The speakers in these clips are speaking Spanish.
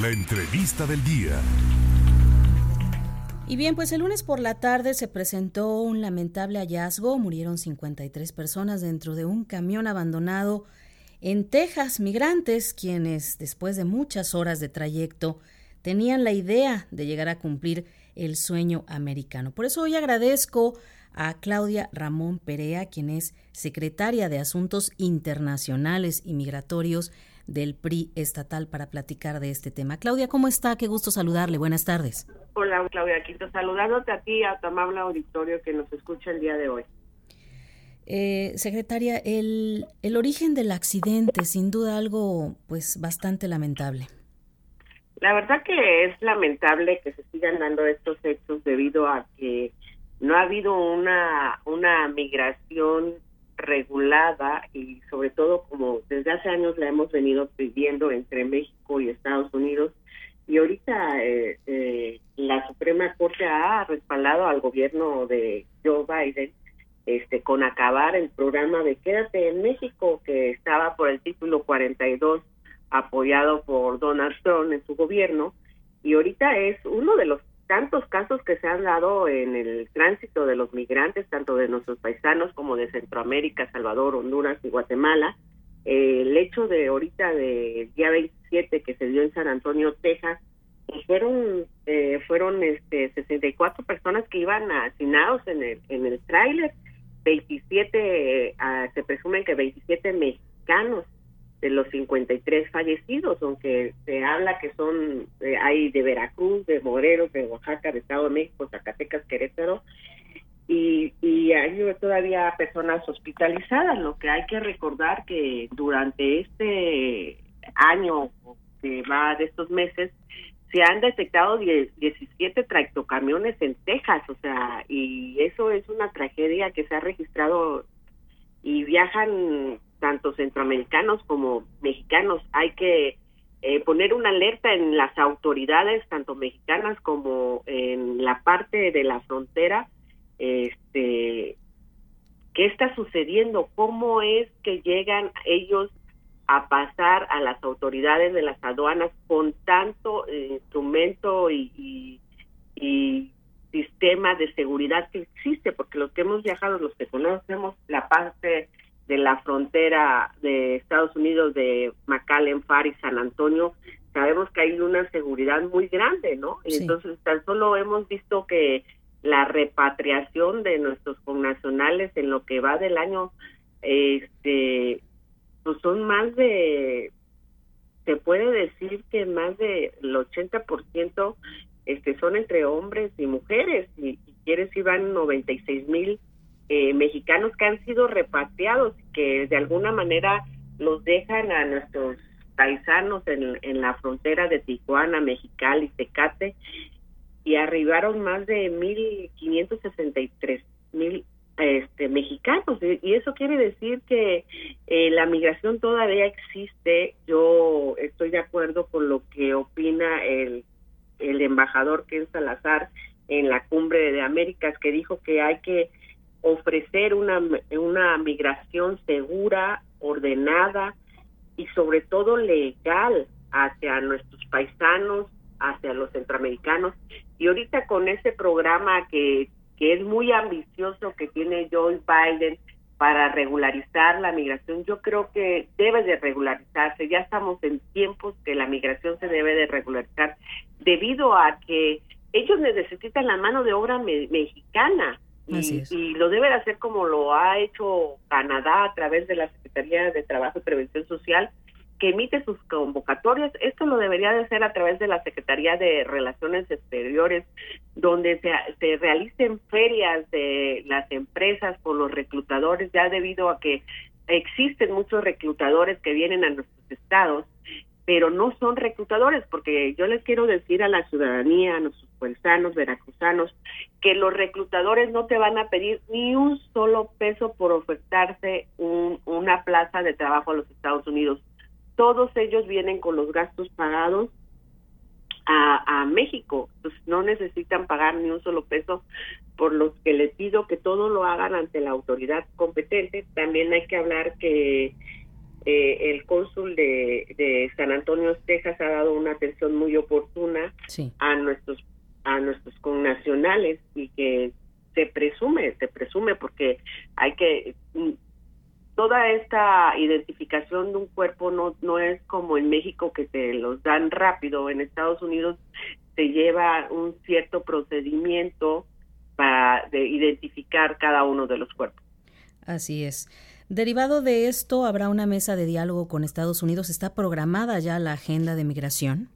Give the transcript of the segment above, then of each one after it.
La entrevista del día. Y bien, pues el lunes por la tarde se presentó un lamentable hallazgo. Murieron 53 personas dentro de un camión abandonado en Texas. Migrantes quienes, después de muchas horas de trayecto, tenían la idea de llegar a cumplir el sueño americano. Por eso hoy agradezco a Claudia Ramón Perea, quien es secretaria de Asuntos Internacionales y Migratorios del PRI estatal para platicar de este tema. Claudia, ¿cómo está? Qué gusto saludarle. Buenas tardes. Hola, Claudia Quinto. Saludándote a ti y a tu amable auditorio que nos escucha el día de hoy. Eh, secretaria, el, el origen del accidente, sin duda algo pues bastante lamentable. La verdad que es lamentable que se sigan dando estos hechos debido a que no ha habido una, una migración regulada y sobre todo como desde hace años la hemos venido pidiendo entre México y Estados Unidos y ahorita eh, eh, la Suprema Corte ha respaldado al gobierno de Joe Biden este con acabar el programa de Quédate en México que estaba por el título 42 apoyado por Donald Trump en su gobierno y ahorita es uno de los tantos casos que se han dado en el tránsito de los migrantes, tanto de nuestros paisanos como de Centroamérica, Salvador, Honduras y Guatemala. Eh, el hecho de ahorita del día 27 que se dio en San Antonio, Texas, pues fueron eh, fueron este 64 personas que iban hacinados en el en el tráiler, 27 ah, se presumen que 27 mexicanos de los 53 fallecidos, aunque se habla que son, eh, hay de Veracruz, de Morelos, de Oaxaca, de Estado de México, Zacatecas, Querétaro, y, y hay todavía personas hospitalizadas. Lo que hay que recordar que durante este año que va de estos meses, se han detectado 17 tractocamiones en Texas, o sea, y eso es una tragedia que se ha registrado y viajan tanto centroamericanos como mexicanos. Hay que eh, poner una alerta en las autoridades, tanto mexicanas como en la parte de la frontera, este, qué está sucediendo, cómo es que llegan ellos a pasar a las autoridades de las aduanas con tanto eh, instrumento y, y sistema de seguridad que existe, porque los que hemos viajado, los que conocemos la parte de la frontera de Estados Unidos de McAllen, Far y San Antonio, sabemos que hay una seguridad muy grande, ¿no? Y entonces tan solo hemos visto que la repatriación de nuestros connacionales en lo que va del año, este, pues son más de, se puede decir que más del 80% este, son entre hombres y mujeres, y, y quieres si van 96 mil eh, mexicanos que han sido repatriados, que de alguna manera los dejan a nuestros paisanos en, en la frontera de Tijuana, Mexicali, Tecate, y arribaron más de 1.563 mil este, mexicanos. Y eso quiere decir que eh, la migración todavía existe. Yo estoy de acuerdo con lo que opina el, el embajador Ken Salazar en la cumbre de Américas, que dijo que hay que ofrecer una, una migración segura, ordenada y sobre todo legal hacia nuestros paisanos, hacia los centroamericanos. Y ahorita con ese programa que, que es muy ambicioso que tiene Joe Biden para regularizar la migración, yo creo que debe de regularizarse. Ya estamos en tiempos que la migración se debe de regularizar debido a que ellos necesitan la mano de obra mexicana y, lo debe de hacer como lo ha hecho Canadá a través de la Secretaría de Trabajo y Prevención Social, que emite sus convocatorias. Esto lo debería de hacer a través de la Secretaría de Relaciones Exteriores, donde se, se realicen ferias de las empresas por los reclutadores, ya debido a que existen muchos reclutadores que vienen a nuestros estados pero no son reclutadores, porque yo les quiero decir a la ciudadanía, a nuestros pueblanos, veracruzanos, que los reclutadores no te van a pedir ni un solo peso por ofertarse un, una plaza de trabajo a los Estados Unidos. Todos ellos vienen con los gastos pagados a, a México, pues no necesitan pagar ni un solo peso, por lo que les pido que todo lo hagan ante la autoridad competente. También hay que hablar que eh, el cónsul de, San Antonio, Texas, ha dado una atención muy oportuna a nuestros a nuestros connacionales y que se presume, se presume porque hay que toda esta identificación de un cuerpo no no es como en México que te los dan rápido, en Estados Unidos se lleva un cierto procedimiento para de identificar cada uno de los cuerpos. Así es. Derivado de esto, ¿habrá una mesa de diálogo con Estados Unidos? ¿Está programada ya la agenda de migración?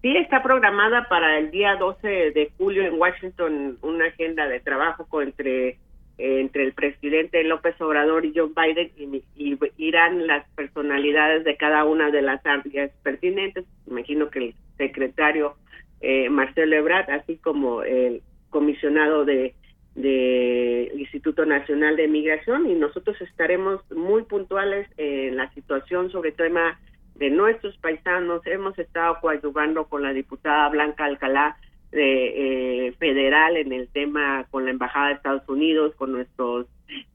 Sí, está programada para el día 12 de julio en Washington una agenda de trabajo entre, entre el presidente López Obrador y Joe Biden y, irán las personalidades de cada una de las áreas pertinentes. Imagino que el secretario eh, Marcelo Ebrard, así como el comisionado de del Instituto Nacional de Migración y nosotros estaremos muy puntuales en la situación sobre el tema de nuestros paisanos. Hemos estado coadyuvando con la diputada Blanca Alcalá de, eh, federal en el tema con la Embajada de Estados Unidos, con nuestros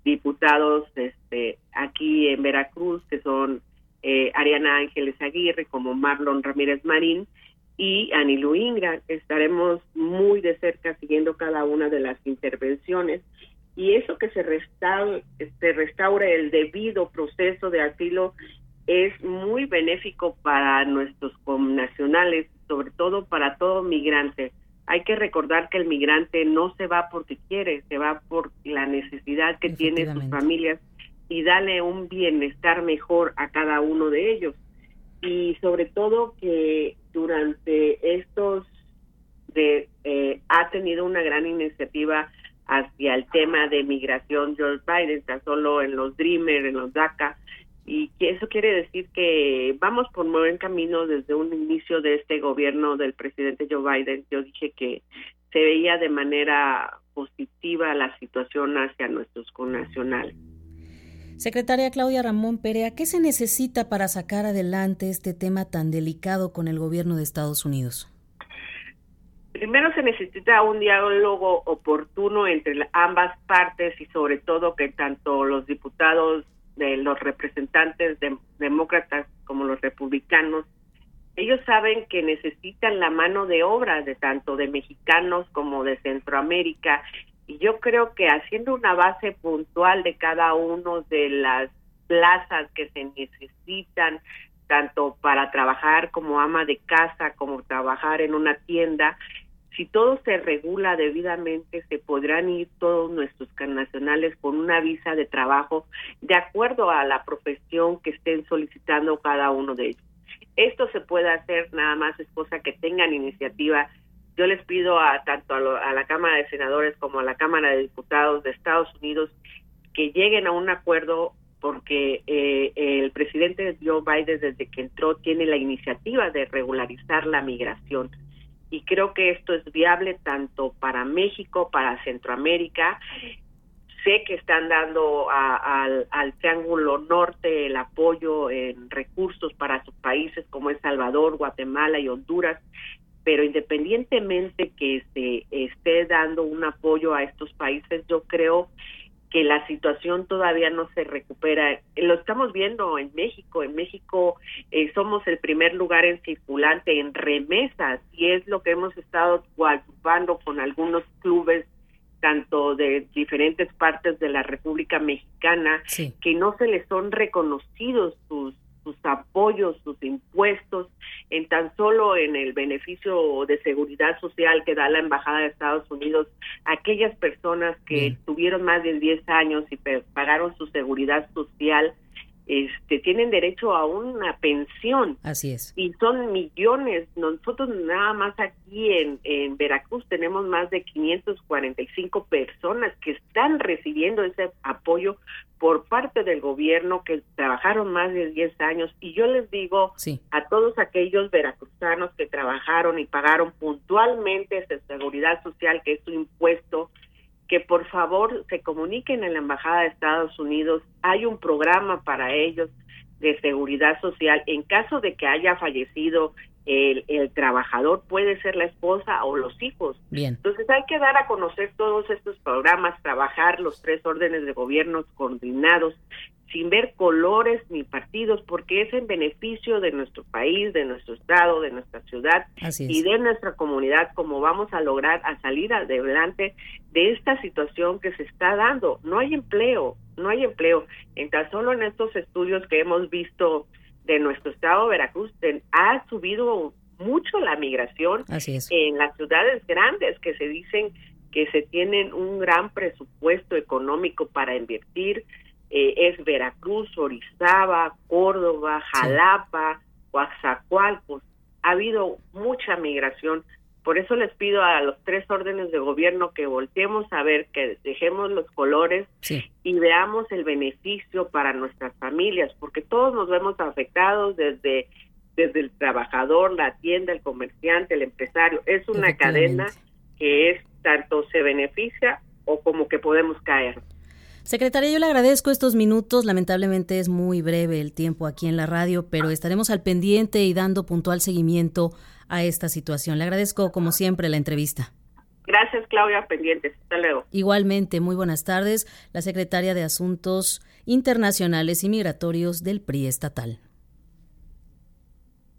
diputados este, aquí en Veracruz, que son eh, Ariana Ángeles Aguirre, como Marlon Ramírez Marín, y Anilu Ingra. Estaremos muy de cerca siguiendo cada una de las intervenciones y eso que se restaure, se restaure el debido proceso de asilo es muy benéfico para nuestros connacionales, sobre todo para todo migrante. Hay que recordar que el migrante no se va porque quiere, se va por la necesidad que tiene sus familias y darle un bienestar mejor a cada uno de ellos. Y sobre todo que durante estos de eh, ha tenido una gran iniciativa hacia el tema de migración George Biden, está solo en los Dreamer, en los DACA, y que eso quiere decir que vamos por buen camino desde un inicio de este gobierno del presidente Joe Biden. Yo dije que se veía de manera positiva la situación hacia nuestros connacionales. Secretaria Claudia Ramón Perea, ¿qué se necesita para sacar adelante este tema tan delicado con el gobierno de Estados Unidos? Primero se necesita un diálogo oportuno entre ambas partes y sobre todo que tanto los diputados de los representantes demócratas como los republicanos ellos saben que necesitan la mano de obra de tanto de mexicanos como de Centroamérica y yo creo que haciendo una base puntual de cada uno de las plazas que se necesitan, tanto para trabajar como ama de casa, como trabajar en una tienda, si todo se regula debidamente, se podrán ir todos nuestros carnacionales con una visa de trabajo de acuerdo a la profesión que estén solicitando cada uno de ellos. Esto se puede hacer nada más es cosa que tengan iniciativa yo les pido a tanto a, la Cámara de Senadores como a la Cámara de Diputados de Estados Unidos que lleguen a un acuerdo porque eh, el presidente Joe Biden desde que entró tiene la iniciativa de regularizar la migración y creo que esto es viable tanto para México, para Centroamérica. Sé que están dando al, al Triángulo Norte el apoyo en recursos para sus países como es Salvador, Guatemala y Honduras pero independientemente que se esté dando un apoyo a estos países, yo creo que la situación todavía no se recupera. Lo estamos viendo en México. En México eh, somos el primer lugar en circulante, en remesas, y es lo que hemos estado ocupando con algunos clubes tanto de diferentes partes de la República Mexicana, que no se les son reconocidos sus sus apoyos, sus impuestos, en tan solo en el beneficio de seguridad social que da la Embajada de Estados Unidos, aquellas personas que tuvieron más de 10 años y pagaron su seguridad social este, tienen derecho a una pensión. Así es. Y son millones. Nosotros nada más aquí en, en Veracruz tenemos más de 545 personas que están recibiendo ese apoyo por parte del gobierno que trabajaron más de 10 años. Y yo les digo a todos aquellos veracruzanos que trabajaron y pagaron puntualmente esa seguridad social, que es su impuesto, que por favor se comuniquen en la Embajada de Estados Unidos. Hay un programa para ellos de seguridad social. En caso de que haya fallecido el, el, trabajador, puede ser la esposa o los hijos. Bien. Entonces hay que dar a conocer todos estos programas, trabajar los tres órdenes de gobierno coordinados sin ver colores ni partidos, porque es en beneficio de nuestro país, de nuestro estado, de nuestra ciudad y de nuestra comunidad como vamos a lograr a salir adelante de esta situación que se está dando. No hay empleo, no hay empleo. En tan solo en estos estudios que hemos visto de nuestro estado, Veracruz, ha subido mucho la migración en las ciudades grandes que se dicen que se tienen un gran presupuesto económico para invertir, eh, es Veracruz, Orizaba, Córdoba, Jalapa, Coaxacualcos. Ha habido mucha migración. Por eso les pido a los tres órdenes de gobierno que volteemos a ver, que dejemos los colores y veamos el beneficio para nuestras familias, porque todos nos vemos afectados desde, desde el trabajador, la tienda, el comerciante, el empresario. Es una cadena que es tanto se beneficia o como que podemos caer. Secretaria, yo le agradezco estos minutos. Lamentablemente es muy breve el tiempo aquí en la radio, pero estaremos al pendiente y dando puntual seguimiento a esta situación. Le agradezco, como siempre, la entrevista. Gracias, Claudia. Pendientes. Hasta luego. Igualmente, muy buenas tardes. La secretaria de Asuntos Internacionales y Migratorios del PRI estatal.